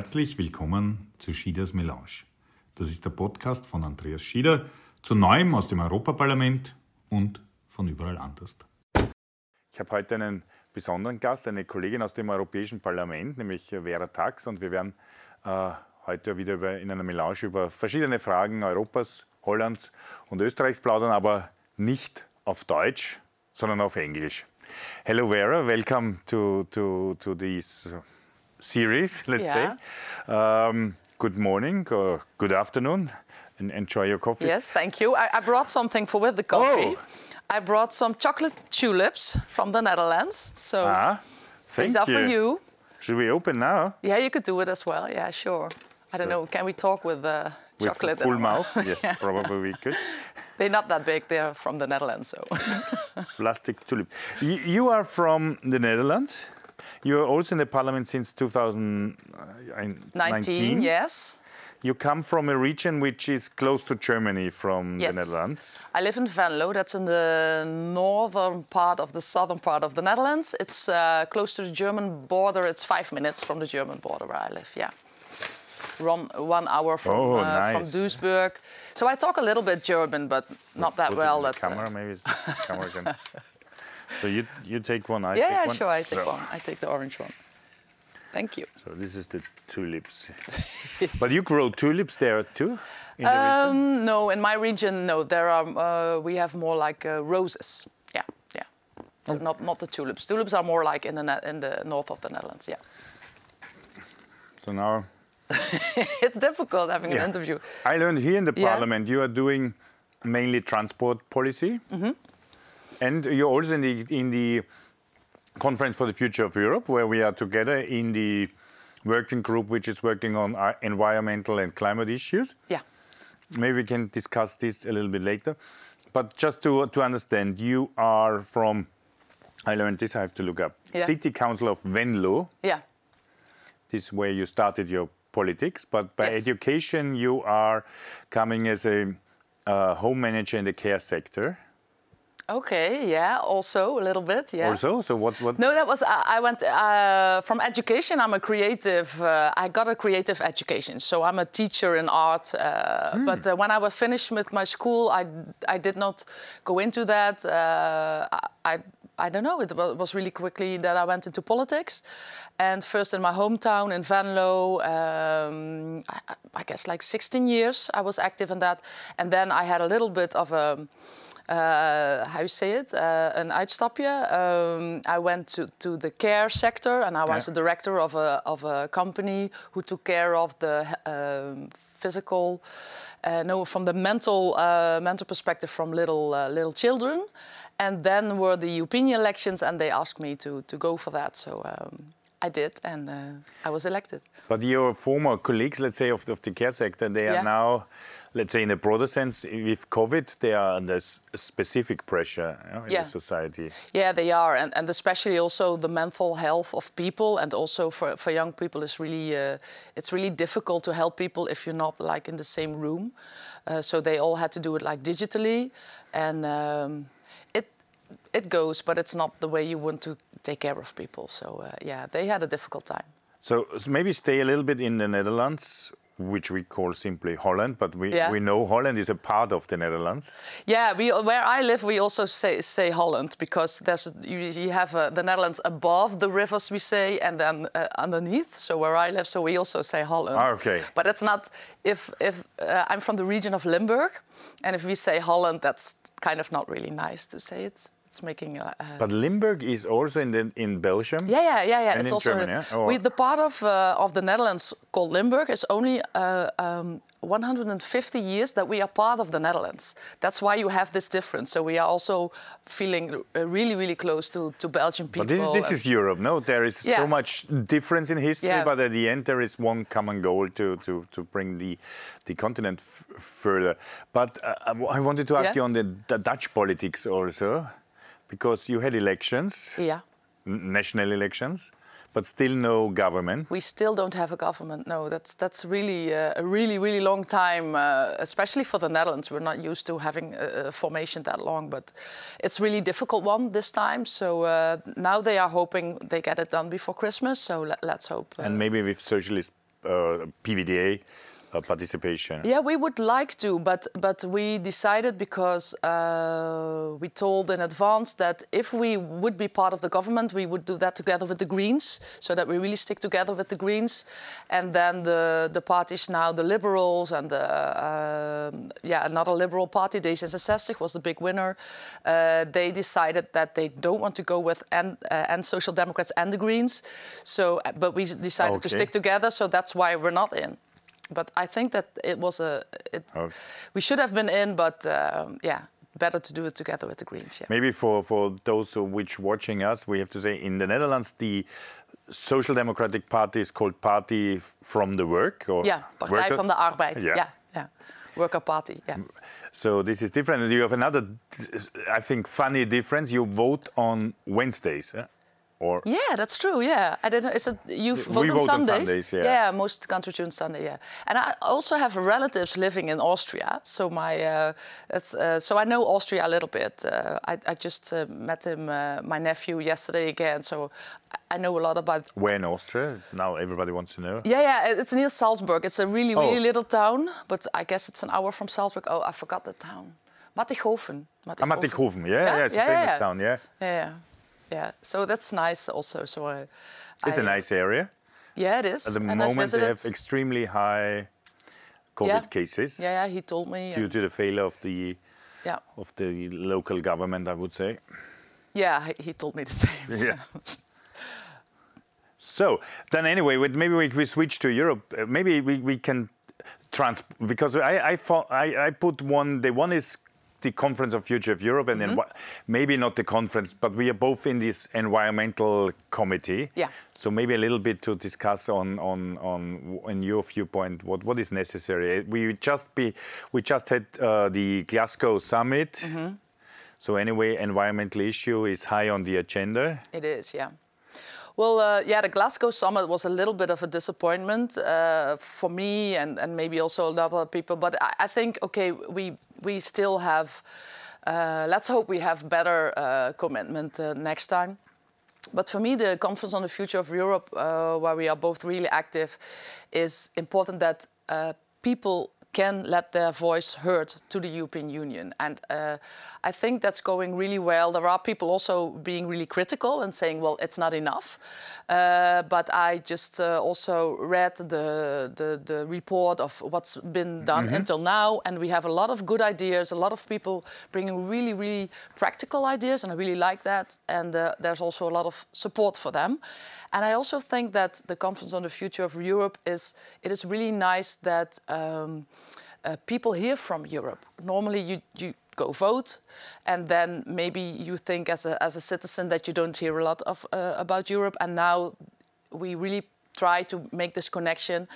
Herzlich willkommen zu Schieders Melange. Das ist der Podcast von Andreas Schieder zu Neuem aus dem Europaparlament und von überall anders. Ich habe heute einen besonderen Gast, eine Kollegin aus dem Europäischen Parlament, nämlich Vera Tax, und wir werden äh, heute wieder über, in einer Melange über verschiedene Fragen Europas, Hollands und Österreichs plaudern, aber nicht auf Deutsch, sondern auf Englisch. Hello Vera, welcome to, to, to this series, let's yeah. say. Um, good morning or good afternoon and enjoy your coffee. Yes, thank you. I, I brought something for with the coffee. Oh. I brought some chocolate tulips from the Netherlands. So ah, thank these are you. for you. Should we open now? Yeah, you could do it as well. Yeah, sure. I don't know. Can we talk with the with chocolate? full mouth? Yes, probably we could. They're not that big. They're from the Netherlands, so. Plastic tulip. You are from the Netherlands. You are also in the parliament since 2019. 19, yes. You come from a region which is close to Germany from yes. the Netherlands. I live in Venlo, that's in the northern part of the southern part of the Netherlands. It's uh, close to the German border. It's five minutes from the German border where I live, yeah. Run one hour from, oh, uh, nice. from Duisburg. So I talk a little bit German, but not that Put well. the that, camera, uh, maybe camera. So you you take one, I yeah, take yeah, one. sure, I take So- one. I take the orange one. Thank you. So this is the tulips. but you grow tulips there too? In the region? Um, no, in my region, no. There are uh, we have more like uh, roses. Yeah, yeah. So Oh. not not the tulips. Tulips are more like in the in the north of the Netherlands. Yeah. So now it's difficult having Yeah. an interview. I learned here in the Yeah. parliament you are doing mainly transport policy, Mm-hmm. And you're also in the in the conference for the future of Europe, where we are together in the working group which is working on uh, environmental and climate issues. Yeah. Maybe we can discuss this a little bit later. But just to to understand, you are from. I learned this. I have to look up. Yeah. City Council of Venlo. Yeah. This is where you started your politics, but by Yes. education you are coming as a uh, home manager in the care sector. Okay. Yeah. Also a little bit. Yeah. Also, so what? What? No, that was I, I went uh, from education. I'm a creative. Uh, I got a creative education, so I'm a teacher in art. Uh, Hmm. But uh, when I was finished with my school, I I did not go into that. Uh, I. I don't know. It was really quickly that I went into politics, and first in my hometown in Venlo. Um, I, I guess like 16 years I was active in that, and then I had a little bit of a uh, how you say it, uh, an uitstapje. Um, I went to, to the care sector and I was Yeah. the director of a, of a company who took care of the um, physical, uh, no, from the mental, uh, mental perspective from little, uh, little children. And then were the European elections and they asked me to, to go for that. So um, I did and uh, I was elected. But your former colleagues, let's say of the, of the care sector, they are now, let's say in a broader sense, with COVID, they are under specific pressure you know, in Yeah. the society. Yeah, they are, and, and especially also the mental health of people, and also for, for young people is really uh, it's really difficult to help people if you're not like in the same room. Uh, so they all had to do it like digitally, and um, it it goes, but it's not the way you want to take care of people. So uh, yeah, they had a difficult time. So, so maybe stay a little bit in the Netherlands, which we call simply Holland, but we, Yeah. we know Holland is a part of the Netherlands. Yeah, we, where I live, we also say, say Holland because there's you, you have uh, the Netherlands above the rivers, we say, and then uh, underneath. So where I live, so we also say Holland. Ah, okay. But it's not if if uh, I'm from the region of Limburg, and if we say Holland, that's kind of not really nice to say it. It's making. Uh, But Limburg is also in the, in Belgium. yeah, yeah, yeah, yeah. And it's in also Germany, yeah? Oh. we, the part of uh, of the Netherlands called Limburg is only uh, um, 150 years that we are part of the Netherlands. That's why you have this difference. So we are also feeling uh, really, really close to, to Belgian people. But this, is- this is Europe, no? There is so much difference in history, Yeah. but at the end there is one common goal to, to, to bring the, the continent f- further. But uh, I wanted to ask Yeah. you on the, the Dutch politics also, because you had elections, yeah. national elections, but still no government. We still don't have a government. No, that's that's really uh, a really really long time, uh, especially for the Netherlands. We're not used to having a, a formation that long, but it's really difficult one this time. So uh, now they are hoping they get it done before Christmas. So let, let's hope. uh, And maybe with socialist uh, PVDA uh, participation? Yeah, we would like to, but but we decided because uh, we told in advance that if we would be part of the government, we would do that together with the Greens, so that we really stick together with the Greens, and then the the parties now, the Liberals and the uh, yeah another Liberal party, D66 was the big winner. Uh, they decided that they don't want to go with and uh, and Social Democrats and the Greens, so but we decided okay. to stick together, so that's why we're not in but I think that it was a. It, oh. We should have been in, but um, yeah, better to do it together with the Greens. Yeah. Maybe for for those who which watching us, we have to say in the Netherlands the. Social Democratic Party is called Party from the Work, or yeah, Partij worker? van de Arbeid. Yeah. yeah, yeah, Worker Party. Yeah. So this is different. And you have another, I think, funny difference. You vote on Wednesdays. Or yeah, that's true. Yeah, I didn't. Is it you vote, we on, vote Sundays? on Sundays? Yeah. yeah, most countries do on Sunday. Yeah, and I also have relatives living in Austria, so my uh, uh, so I know Austria a little bit. Uh, I, I just uh, met him, uh, my nephew, yesterday again, so I know a lot about. Where in Austria? Now everybody wants to know. Yeah, yeah, it's near Salzburg. It's a really, really oh. little town, but I guess it's an hour from Salzburg. Oh, I forgot the town. Mattighofen. Mattighofen. Ah, Mattighofen. Yeah, yeah, yeah, it's yeah, a famous yeah. town. Yeah. Yeah yeah. So that's nice also. So I, it's I, a nice area. Yeah, it is. At the and moment, they have extremely high COVID yeah. cases. Yeah, yeah, he told me. Due to the failure of the yeah. of the local government, I would say. Yeah, he told me the same. Yeah. so then, anyway, maybe we, we switch to Europe. Uh, maybe we, we can trans because I I, thought, I I put one. The one is the Conference of Future of Europe, and mm -hmm. then maybe not the conference, but we are both in this environmental committee. Yeah. So maybe a little bit to discuss on on on in your viewpoint what what is necessary. We just be we just had uh, the Glasgow summit. Mm -hmm. So anyway, environmental issue is high on the agenda. It is, yeah. Well, uh, yeah, the Glasgow summit was a little bit of a disappointment uh, for me and, and maybe also a lot other people. But I, I think, okay, we we still have. Uh, let's hope we have better uh, commitment uh, next time. But for me, the conference on the future of Europe, uh, where we are both really active, is important that people can let their voice heard to the European Union. And uh, I think that's going really well. There are people also being really critical and saying, well, it's not enough. Uh, but I just uh, also read the, the, the, report of what's been done mm -hmm. until now, and we have a lot of good ideas, a lot of people bringing really, really practical ideas, and I really like that. And uh, there's also a lot of support for them. And I also think that the conference on the future of Europe is it is really nice that um, uh, people hear from Europe. Normally, you you go vote, and then maybe you think as a as a citizen that you don't hear a lot of uh, about Europe. And now we really try to make this connection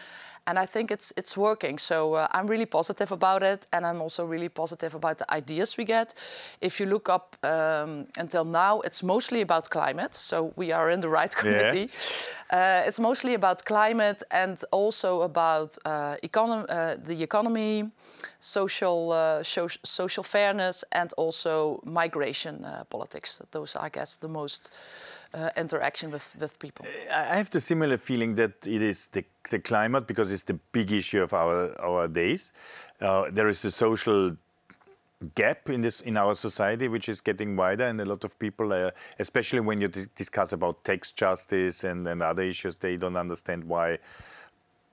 and I think it's it's working. So uh, I'm really positive about it, and I'm also really positive about the ideas we get. If you look up um, until now, it's mostly about climate. So we are in the right committee. Yeah. Uh, it's mostly about climate and also about uh, economy, uh, the economy, social uh, social fairness, and also migration uh, politics. Those are, I guess, the most uh, interaction with, with people. I have the similar feeling that it is the, the climate because it's the big issue of our, our days. Uh, there is a social gap in this in our society which is getting wider and a lot of people uh, especially when you discuss about tax justice and, and other issues they don't understand why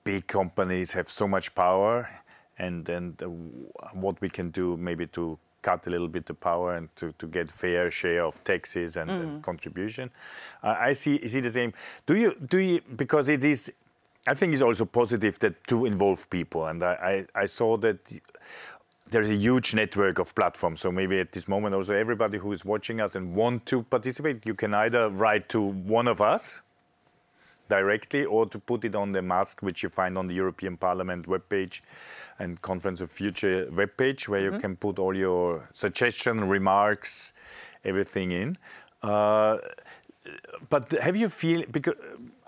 big companies have so much power and and uh, what we can do maybe to cut a little bit the power and to, to get fair share of taxes and, mm. and contribution. Uh, I see see the same. Do you do you because it is. I think it's also positive that to involve people, and I, I, I saw that there's a huge network of platforms. So maybe at this moment also everybody who is watching us and want to participate, you can either write to one of us directly or to put it on the mask which you find on the European Parliament webpage and Conference of Future webpage where mm-hmm. you can put all your suggestion, remarks, everything in. Uh, but have you feel because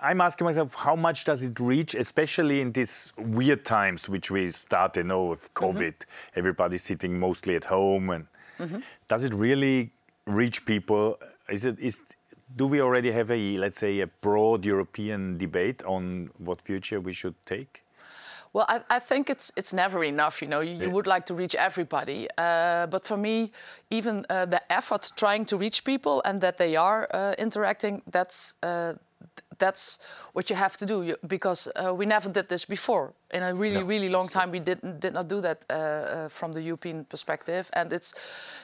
I'm asking myself how much does it reach, especially in these weird times which we started, you know, with mm-hmm. COVID, mm-hmm. everybody's sitting mostly at home, and mm-hmm. does it really reach people? Is it is do we already have a, let's say, a broad European debate on what future we should take? Well, I, I, think it's it's never enough. You know, you, you would like to reach everybody, uh, but for me, even uh, the effort trying to reach people and that they are uh, interacting, that's uh, that's what you have to do because uh, we never did this before. In a really no. really long time we did did not do that uh, uh, from the European perspective. And it's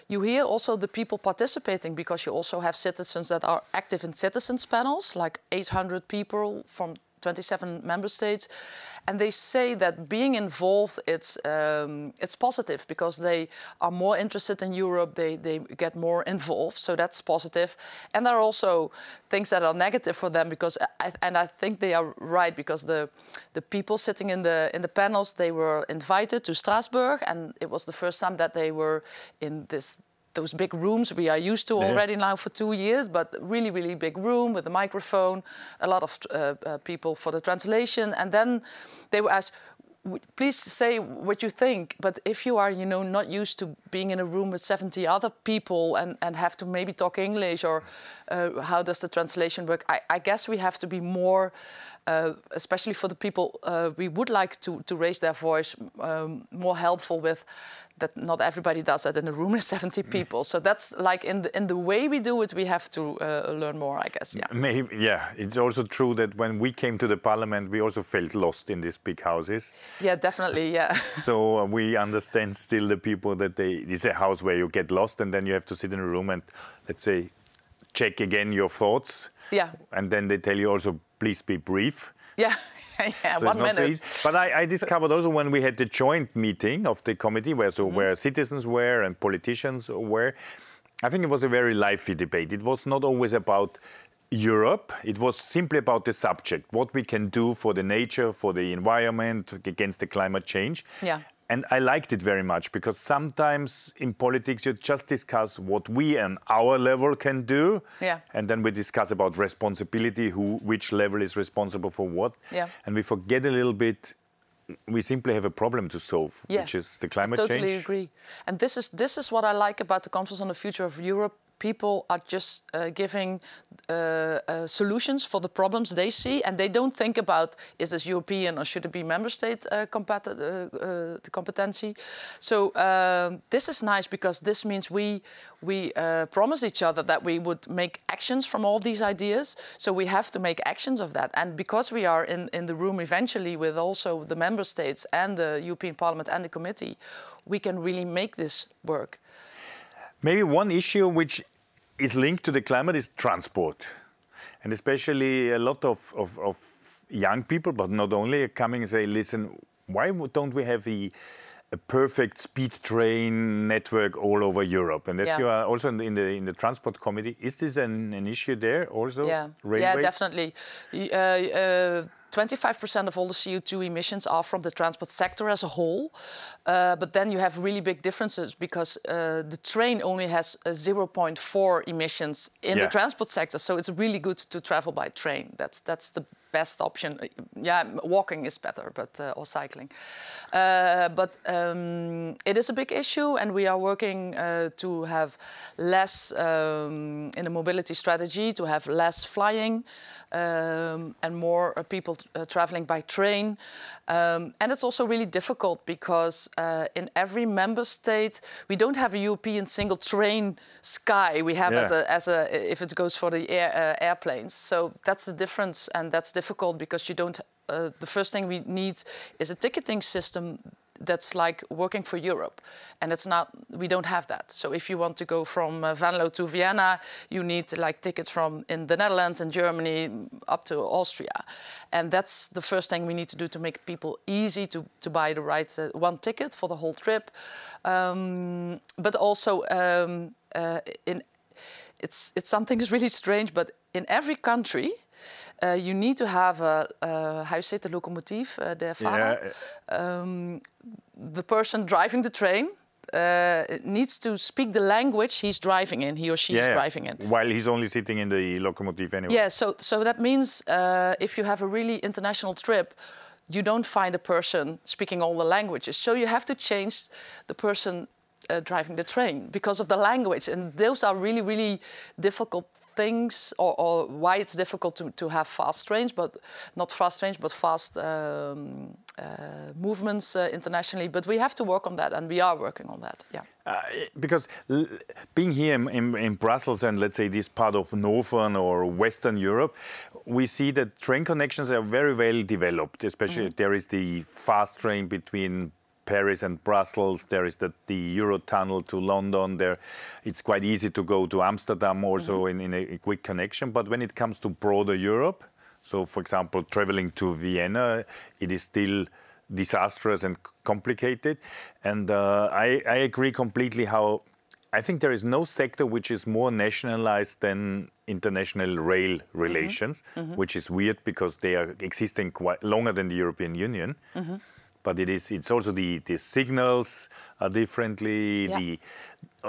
you hear also the people participating because you also have citizens that are active in citizens panels like 800 people from 27 member states and they say that being involved it's um, it's positive because they are more interested in Europe. They they get more involved, so that's positive. And there are also things that are negative for them because I, and I think they are right because the the people sitting in the in the panels they were invited to Strasbourg and it was the first time that they were in this those big rooms we are used to already now for two years, but really, really big room with a microphone, a lot of uh, uh, people for the translation. And then they were asked, please say what you think. But if you are, you know, not used to being in a room with 70 other people and, and have to maybe talk English or uh, how does the translation work, I, I, guess we have to be more, uh, especially for the people uh, we would like to, to raise their voice, um, more helpful with that not everybody does that in a room with 70 people. So that's like in the in the way we do it, we have to uh, learn more, I guess. Yeah. Maybe, yeah. It's also true that when we came to the parliament, we also felt lost in these big houses. Yeah, definitely. Yeah. so uh, we understand still the people that they it's a house where you get lost and then you have to sit in a room and let's say check again your thoughts. Yeah. And then they tell you also please be brief. Yeah. yeah, so one minute. So but I, I, discovered also when we had the joint meeting of the committee, where so mm -hmm. where citizens were and politicians were, I think it was a very lively debate. It was not always about Europe. It was simply about the subject, what we can do for the nature, for the environment, against the climate change. Yeah. And I liked it very much because sometimes in politics you just discuss what we and our level can do, yeah. and then we discuss about responsibility, who, which level is responsible for what, yeah. and we forget a little bit. We simply have a problem to solve, yeah. which is the climate I totally change. Totally agree. And this is this is what I like about the Conference on the Future of Europe people are just uh, giving uh, uh, solutions for the problems they see, and they don't think about is this European or should it be member state uh, compet uh, competency. So um, this is nice because this means we we promise each other that we would make actions from all these ideas. So we have to make actions of that, and because we are in in the room eventually with also the member states and the European Parliament and the committee, we can really make this work. Maybe one issue which is linked to the climate is transport. And especially a lot of, of, of young people, but not only, are coming and say, listen, why don't we have a, a perfect speed train network all over Europe? And as yeah. you are also in the, in the, in the transport committee, is this an, an issue there also? Yeah, Railways? yeah definitely. Uh, uh, 25% of all the CO2 emissions are from the transport sector as a whole. Uh, but then you have really big differences because uh, the train only has 0.4 emissions in yeah. the transport sector. So it's really good to travel by train. That's, that's the best option. Yeah, walking is better, but uh, or cycling. Uh, but um, it is a big issue, and we are working uh, to have less um, in a mobility strategy to have less flying um, and more uh, people uh, traveling by train. Um, and it's also really difficult because uh, in every member state, we don't have a European single train sky. We have yeah. as, a, as a, if it goes for the air, uh, airplanes. So that's the difference, and that's difficult because you don't. Uh, the first thing we need is a ticketing system that's like working for Europe. And it's not, we don't have that. So if you want to go from uh, Venlo to Vienna, you need like tickets from in the Netherlands and Germany up to Austria. And that's the first thing we need to do to make people easy to, to buy the right uh, one ticket for the whole trip. Um, but also um, uh, in, it's, it's something that's really strange, but in every country, uh, you need to have a, uh, how you say the locomotive, uh, the Fahrer. Yeah. Um, the person driving the train uh, needs to speak the language he's driving in, he or she yeah, is driving in. While he's only sitting in the locomotive anyway. Yeah, so, so that means uh, if you have a really international trip, you don't find a person speaking all the languages. So you have to change the person uh, driving the train because of the language. And those are really, really difficult things, or, or why it's difficult to, to have fast trains, but not fast trains, but fast um, uh, movements uh, internationally. But we have to work on that, and we are working on that. Yeah. Uh, because being here in, in, in, Brussels and let's say this part of Northern or Western Europe, we see that train connections are very well developed. Especially mm -hmm. there is the fast train between Paris and Brussels. There is the, the Eurotunnel to London. There, it's quite easy to go to Amsterdam also mm -hmm. in, in a, quick connection. But when it comes to broader Europe, so for example, traveling to Vienna, it is still disastrous and complicated. And uh, I, I, agree completely how I think there is no sector which is more nationalized than international rail mm-hmm. relations, mm -hmm. which is weird because they are existing quite longer than the European Union. Mm -hmm but it is it's also the the signals are differently yeah. the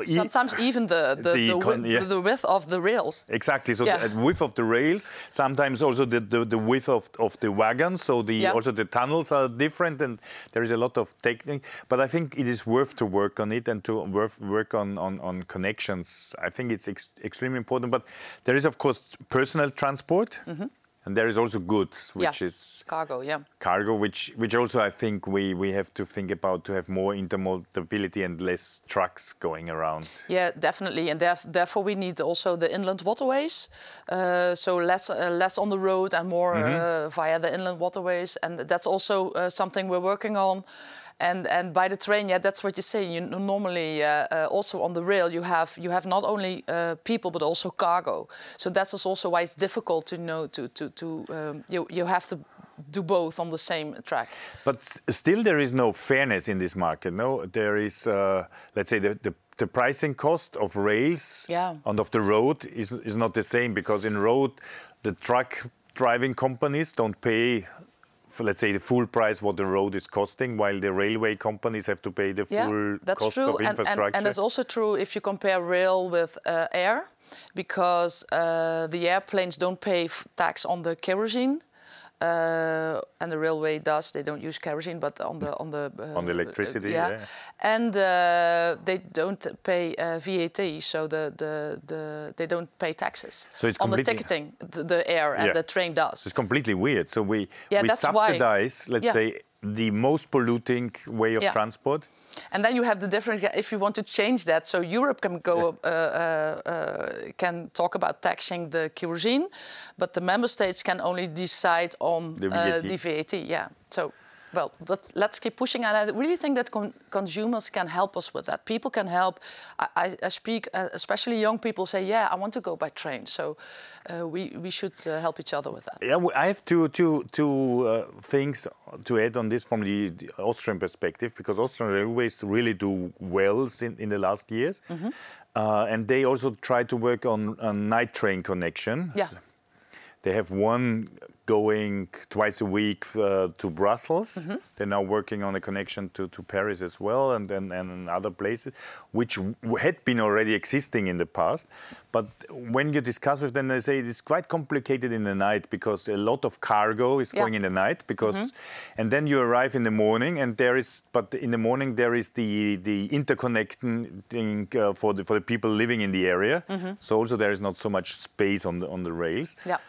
sometimes even the the, the, the, con, yeah. the, width of the rails exactly so yeah. the width of the rails sometimes also the, the, the width of, of the wagons so the yeah. also the tunnels are different and there is a lot of technique but i think it is worth to work on it and to work, work on, on, on connections i think it's ex extremely important but there is of course personal transport mm -hmm. And there is also goods, which yeah. is cargo, yeah. Cargo, which which also I think we we have to think about to have more intermodality and less trucks going around. Yeah, definitely, and therefore we need also the inland waterways, uh, so less uh, less on the road and more mm -hmm. uh, via the inland waterways, and that's also uh, something we're working on. And and by the train, yeah, that's what you say. You normally uh, uh, also on the rail you have you have not only uh, people but also cargo. So that's also why it's difficult to know to to to um, you you have to do both on the same track. But still, there is no fairness in this market. No, there is, uh, let's say, the, the, the pricing cost of rails yeah. and of the road is is not the same because in road, the truck driving companies don't pay let's say the full price what the road is costing while the railway companies have to pay the yeah, full that's cost true. of infrastructure and, and, and it's also true if you compare rail with uh, air because uh, the airplanes don't pay tax on the kerosene uh, and the railway does. They don't use kerosene, but on the on the uh, on the electricity, uh, yeah. yeah. And uh, they don't pay uh, VAT, so the, the the they don't pay taxes. So it's on the ticketing, the, the air and yeah. the train does. It's completely weird. So we yeah, we subsidize, why. let's yeah. say, the most polluting way of transport and then you have the difference if you want to change that. So Europe can go uh, uh, uh, can talk about taxing the kerosene, but the member states can only decide on the VAT. Uh, the VAT yeah. So well, but let's keep pushing. And I really think that con consumers can help us with that. People can help. I, I speak, uh, especially young people say, yeah, I want to go by train. So uh, we, we should uh, help each other with that. Yeah, I have two, two, two uh, things to add on this from the, Austrian perspective, because Austrian Railways really do well in, in the last years. Mm -hmm. and they also try to work on a night train connection. Yeah. They have one going twice a week uh, to Brussels. Mm -hmm. They're now working on a connection to, to Paris as well and, and, and other places, which had been already existing in the past. But when you discuss with them, they say it's quite complicated in the night because a lot of cargo is yeah. going in the night because, mm -hmm. and then you arrive in the morning and there is, but in the morning there is the the interconnecting uh, for the for the people living in the area. Mm -hmm. So also there is not so much space on the on the rails. Yeah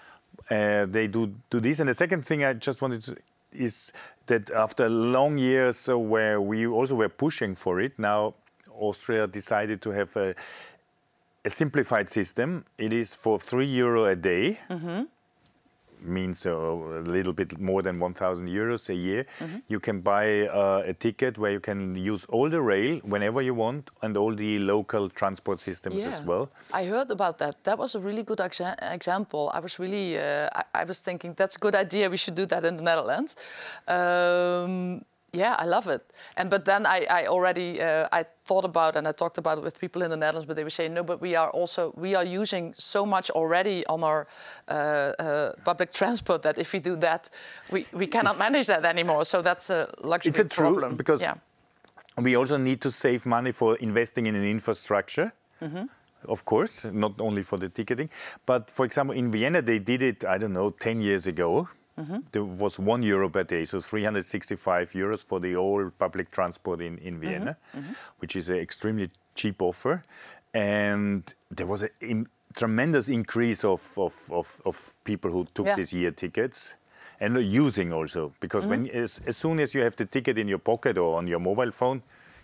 uh, they do do this. And the second thing I just wanted to is that after long years uh, where we also were pushing for it, now Austria decided to have a, a simplified system. It is for three euro a day. Mm -hmm means a little bit more than 1,000 euros a year. Mm -hmm. You can buy uh, a ticket where you can use all the rail whenever you want and all the local transport systems yeah. as well. I heard about that. That was a really good exa example. I was really, uh, I, I, was thinking that's a good idea. We should do that in the Netherlands. Um, yeah, I love it. And but then I, I already uh, I thought about and I talked about it with people in the Netherlands, but they were saying no, but we are also we are using so much already on our uh, uh, public transport that if we do that, we, we cannot manage that anymore. So that's a luxury it's a problem. True, because yeah. we also need to save money for investing in an infrastructure. Mm -hmm of course, not only for the ticketing. But for example, in Vienna, they did it, I don't know, 10 years ago There was one euro per day, so 365 euros for the whole public transport in, in mm-hmm. Vienna, mm-hmm. which is an extremely cheap offer. And there was a in, tremendous increase of, of, of, of people who took Yeah. this year tickets and using also because mm-hmm. when as, as soon as you have the ticket in your pocket or on your mobile phone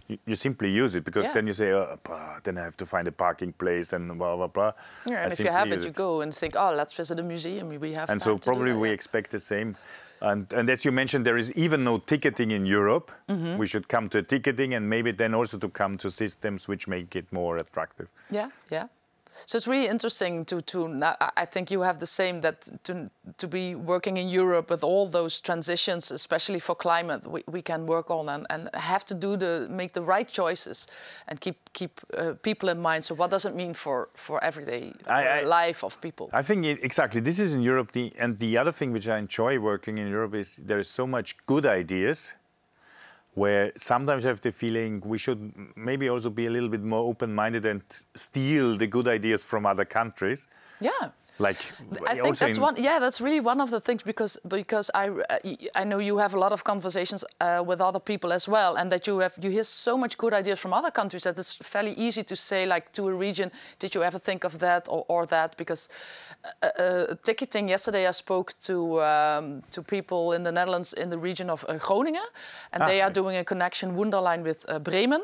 you, you simply use it because Yeah. then you say oh, bah, then I have to find a parking place and blah blah blah. Yeah, I and if you have use it, you go and think, oh, let's visit a museum. We have and so probably we expect the same. And, and as you mentioned, there is even no ticketing in Europe. Mm-hmm. We should come to ticketing and maybe then also to come to systems which make it more attractive. Yeah, yeah. So it's really interesting to to. I- think you have the same that to to be working in Europe with all those transitions, especially for climate, we, we can work on and, and have to do the make the right choices and keep keep uh, people in mind. So what does it mean for for everyday I- uh, I- life of people? I think it, exactly this is in Europe. The, and the other thing which I enjoy working in Europe is there is so much good ideas. Where sometimes I have the feeling we should maybe also be a little bit more open-minded and steal the good ideas from other countries. yeah. Like I think that's one. Yeah, that's really one of the things because because I uh, I know you have a lot of conversations uh, with other people as well, and that you have you hear so much good ideas from other countries that it's fairly easy to say like to a region, did you ever think of that or, or that? Because uh, uh, ticketing yesterday, I spoke to um, to people in the Netherlands in the region of uh, Groningen, and they Ah, are okay. doing a connection Wunderline with uh, Bremen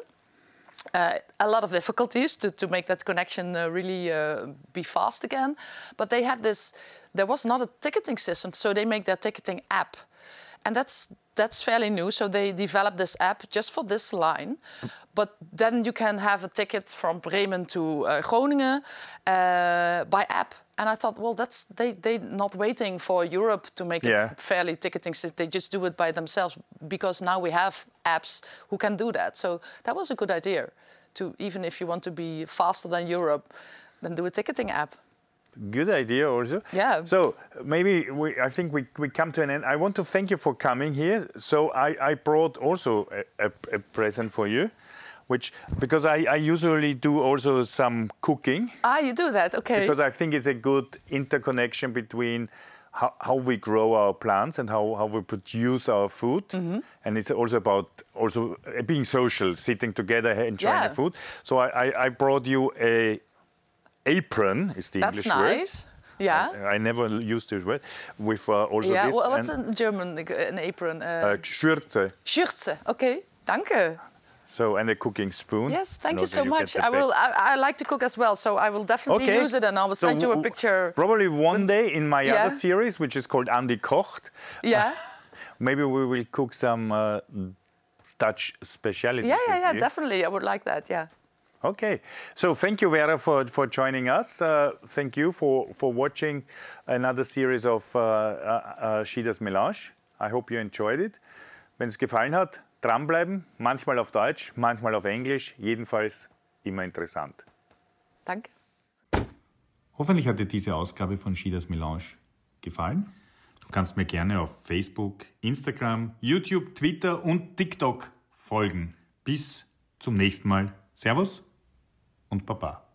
uh, a lot of difficulties to, to make that connection uh, really uh, be fast again. But they had this, there was not a ticketing system, so they make their ticketing app. And that's, that's fairly new. So they developed this app just for this line. But then you can have a ticket from Bremen to uh, Groningen uh, by app. And I thought, well, that's they they not waiting for Europe to make Yeah. it fairly ticketing system. They just do it by themselves because now we have apps who can do that. So that was a good idea. To even if you want to be faster than Europe, then do a ticketing app. Good idea, also. Yeah. So maybe we, I think we, we come to an end. I want to thank you for coming here. So I, I brought also a, a, a present for you, which because I, I usually do also some cooking Ah, you do that, okay? because I think it's a good interconnection between how, how we grow our plants and how, how we produce our food. Mm-hmm. And it's also about also uh, being social, sitting together, enjoying Yeah. the food. So I, I, I brought you a apron, is the that's English word. nice. Yeah. I never used this word. With uh, also yeah. this Wha- what's in German? uh, An apron. Uh, uh, Schürze. Schürze. Okay. Danke. So and a cooking spoon. Yes, thank you so much. I will. I, I like to cook as well, so I will definitely Okay. use it, and I will So send you a picture. Probably one day in my Yeah. other series, which is called Andy Kocht, Yeah. maybe we will cook some uh, Dutch specialties. Yeah, yeah, yeah. Definitely, I would like that. Yeah. Okay, so thank you, Vera, for, for joining us. Uh, thank you for, for watching another series of uh, uh, uh, Schieders Melange. I hope you enjoyed it. Wenn es gefallen hat, dranbleiben. Manchmal auf Deutsch, manchmal auf Englisch. Jedenfalls immer interessant. Danke. Hoffentlich hat dir diese Ausgabe von Schieders Melange gefallen. Du kannst mir gerne auf Facebook, Instagram, YouTube, Twitter und TikTok folgen. Bis zum nächsten Mal. Servus und papá.